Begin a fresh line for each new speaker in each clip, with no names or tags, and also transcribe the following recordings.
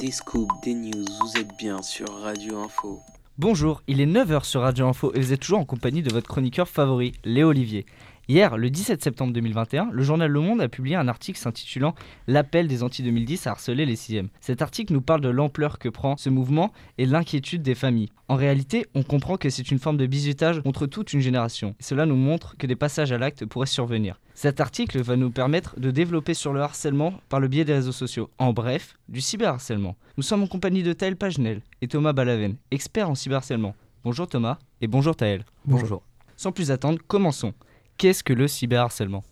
des scoops, des news, vous êtes bien sur Radio Info.
Bonjour, il est 9h sur Radio Info et vous êtes toujours en compagnie de votre chroniqueur favori, Léo Olivier. Hier, le 17 septembre 2021, le journal Le Monde a publié un article s'intitulant L'appel des anti-2010 à harceler les 6 Cet article nous parle de l'ampleur que prend ce mouvement et l'inquiétude des familles. En réalité, on comprend que c'est une forme de bizutage contre toute une génération. cela nous montre que des passages à l'acte pourraient survenir. Cet article va nous permettre de développer sur le harcèlement par le biais des réseaux sociaux. En bref, du cyberharcèlement. Nous sommes en compagnie de Taël Pagenel et Thomas Balaven, experts en cyberharcèlement. Bonjour Thomas et bonjour Taël.
Bonjour.
Sans plus attendre, commençons. Qu'est-ce que le cyberharcèlement?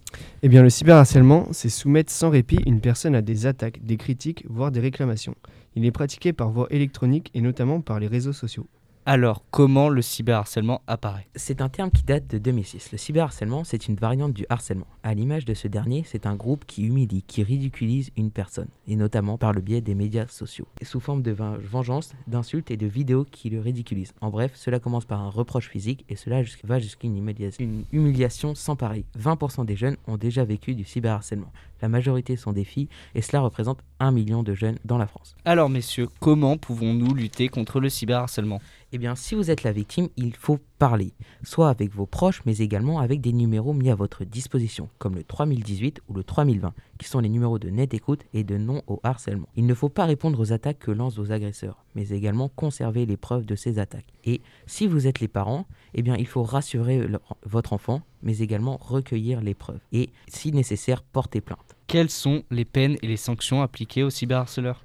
Eh bien, le cyberharcèlement, c'est soumettre sans répit une personne à des attaques, des critiques, voire des réclamations. Il est pratiqué par voie électronique et notamment par les réseaux sociaux.
Alors, comment le cyberharcèlement apparaît?
C'est un terme qui date de 2006. Le cyberharcèlement, c'est une variante du harcèlement. À l'image de ce dernier, c'est un groupe qui humilie, qui ridiculise une personne, et notamment par le biais des médias sociaux, sous forme de vengeance, d'insultes et de vidéos qui le ridiculisent. En bref, cela commence par un reproche physique et cela va jusqu'à une humiliation, une humiliation sans pareil. 20% des jeunes ont déjà vécu du cyberharcèlement. La majorité sont des filles et cela représente un million de jeunes dans la France.
Alors messieurs, comment pouvons-nous lutter contre le cyberharcèlement?
Eh bien, si vous êtes la victime, il faut parler, soit avec vos proches, mais également avec des numéros mis à votre disposition, comme le 3018 ou le 3020, qui sont les numéros de net écoute et de non au harcèlement. Il ne faut pas répondre aux attaques que lancent vos agresseurs, mais également conserver les preuves de ces attaques. Et si vous êtes les parents, eh bien, il faut rassurer votre enfant, mais également recueillir les preuves. Et, si nécessaire, porter plainte.
Quelles sont les peines et les sanctions appliquées aux cyberharceleurs?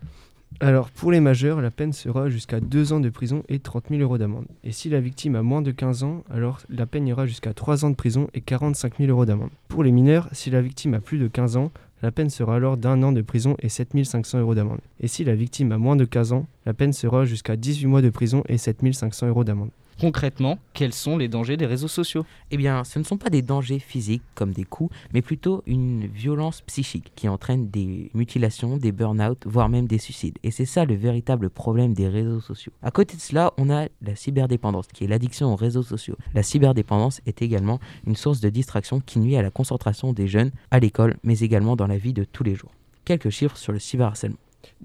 Alors, pour les majeurs, la peine sera jusqu'à 2 ans de prison et 30 000 euros d'amende. Et si la victime a moins de 15 ans, alors la peine ira jusqu'à 3 ans de prison et 45 000 euros d'amende. Pour les mineurs, si la victime a plus de 15 ans, la peine sera alors d'un an de prison et 7 500 euros d'amende. Et si la victime a moins de 15 ans, la peine sera jusqu'à 18 mois de prison et 7 500 euros d'amende.
Concrètement, quels sont les dangers des réseaux sociaux?
Eh bien, ce ne sont pas des dangers physiques comme des coups, mais plutôt une violence psychique qui entraîne des mutilations, des burn-out, voire même des suicides. Et c'est ça le véritable problème des réseaux sociaux. À côté de cela, on a la cyberdépendance, qui est l'addiction aux réseaux sociaux. La cyberdépendance est également une source de distraction qui nuit à la concentration des jeunes à l'école, mais également dans la vie de tous les jours. Quelques chiffres sur le cyberharcèlement.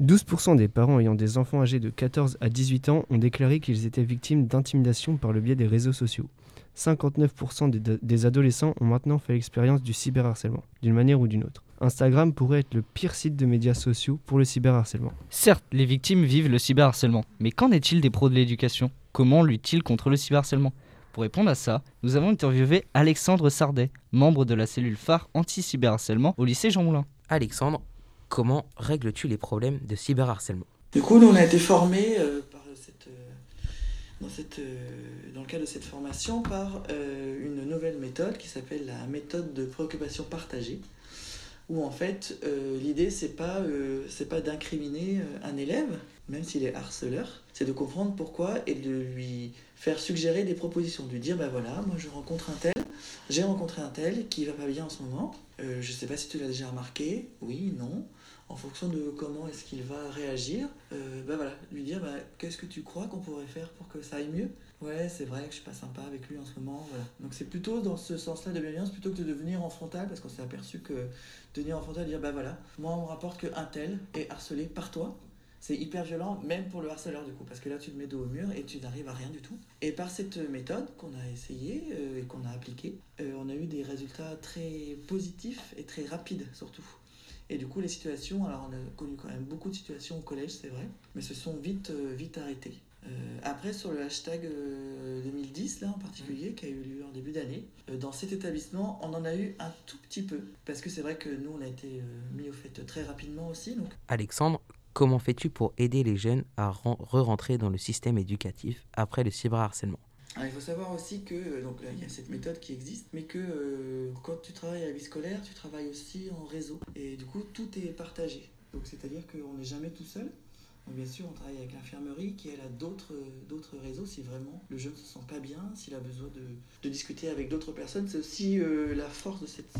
12% des parents ayant des enfants âgés de 14 à 18 ans ont déclaré qu'ils étaient victimes d'intimidation par le biais des réseaux sociaux. 59% des, adolescents ont maintenant fait l'expérience du cyberharcèlement, d'une manière ou d'une autre. Instagram pourrait être le pire site de médias sociaux pour le cyberharcèlement.
Certes, les victimes vivent le cyberharcèlement, mais qu'en est-il des pros de l'éducation? Comment luttent-ils contre le cyberharcèlement? Pour répondre à ça, nous avons interviewé Alexandre Sardet, membre de la cellule phare anti-cyberharcèlement au lycée Jean Moulin.
Alexandre, comment règles-tu les problèmes de cyberharcèlement?
Du coup, nous, on a été formés euh, par cette, euh, dans, cette, euh, dans le cadre de cette formation par une nouvelle méthode qui s'appelle la méthode de préoccupation partagée où en fait l'idée c'est pas pas d'incriminer un élève même s'il est harceleur c'est de comprendre pourquoi et de lui faire suggérer des propositions de lui dire bah voilà moi je rencontre un tel j'ai rencontré un tel qui va pas bien en ce moment. Je sais pas si tu l'as déjà remarqué. Oui non. En fonction de comment est-ce qu'il va réagir, euh, bah voilà, lui dire bah, qu'est-ce que tu crois qu'on pourrait faire pour que ça aille mieux? Ouais, c'est vrai que je suis pas sympa avec lui en ce moment, voilà. Donc c'est plutôt dans ce sens-là de bienveillance plutôt que de devenir en frontal, parce qu'on s'est aperçu que de venir en frontal, dire bah voilà, moi on me rapporte qu'un tel est harcelé par toi, c'est hyper violent, même pour le harceleur du coup, parce que là tu te mets dos au mur et tu n'arrives à rien du tout. Et par cette méthode qu'on a essayée euh, et qu'on a appliquée, euh, on a eu des résultats très positifs et très rapides surtout. Et du coup, les situations, alors on a connu quand même beaucoup de situations au collège, c'est vrai, mais se sont vite, euh, vite arrêtées. Après, sur le hashtag 2010, euh, là en particulier, qui a eu lieu en début d'année, dans cet établissement, on en a eu un tout petit peu. Parce que c'est vrai que nous, on a été mis au fait très rapidement aussi. Donc...
Alexandre, comment fais-tu pour aider les jeunes à re-rentrer dans le système éducatif après le cyberharcèlement?
Ah, il faut savoir aussi que, euh, donc il y a cette méthode qui existe, mais que euh, quand tu travailles à la vie scolaire, tu travailles aussi en réseau. Et du coup, tout est partagé. Donc c'est-à-dire qu'on n'est jamais tout seul. Bien sûr, on travaille avec l'infirmerie qui elle a d'autres, d'autres réseaux si vraiment le jeune ne se sent pas bien, s'il a besoin de, de discuter avec d'autres personnes. C'est aussi euh, la force de cette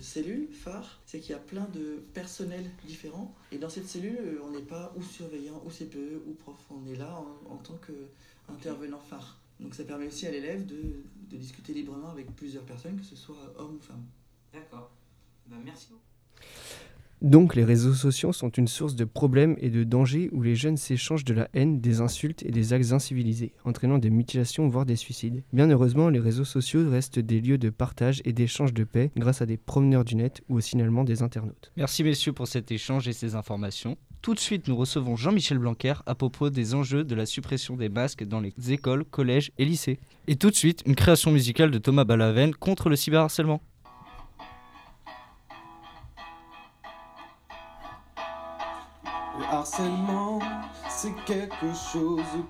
cellule phare, c'est qu'il y a plein de personnels différents. Et dans cette cellule, on n'est pas ou surveillant, ou CPE, ou prof. On est là en, tant qu'intervenant phare. Donc ça permet aussi à l'élève de, de, discuter librement avec plusieurs personnes, que ce soit homme ou femme.
D'accord. Ben, merci
Donc les réseaux sociaux sont une source de problèmes et de dangers où les jeunes s'échangent de la haine, des insultes et des actes incivilisés, entraînant des mutilations voire des suicides. Bien heureusement, les réseaux sociaux restent des lieux de partage et d'échange de paix grâce à des promeneurs du net ou au signalement des internautes.
Merci messieurs pour cet échange et ces informations. Tout de suite, nous recevons Jean-Michel Blanquer à propos des enjeux de la suppression des masques dans les écoles, collèges et lycées. Et tout de suite, une création musicale de Thomas Balaven contre le cyberharcèlement.
Harcèlement, c'est quelque chose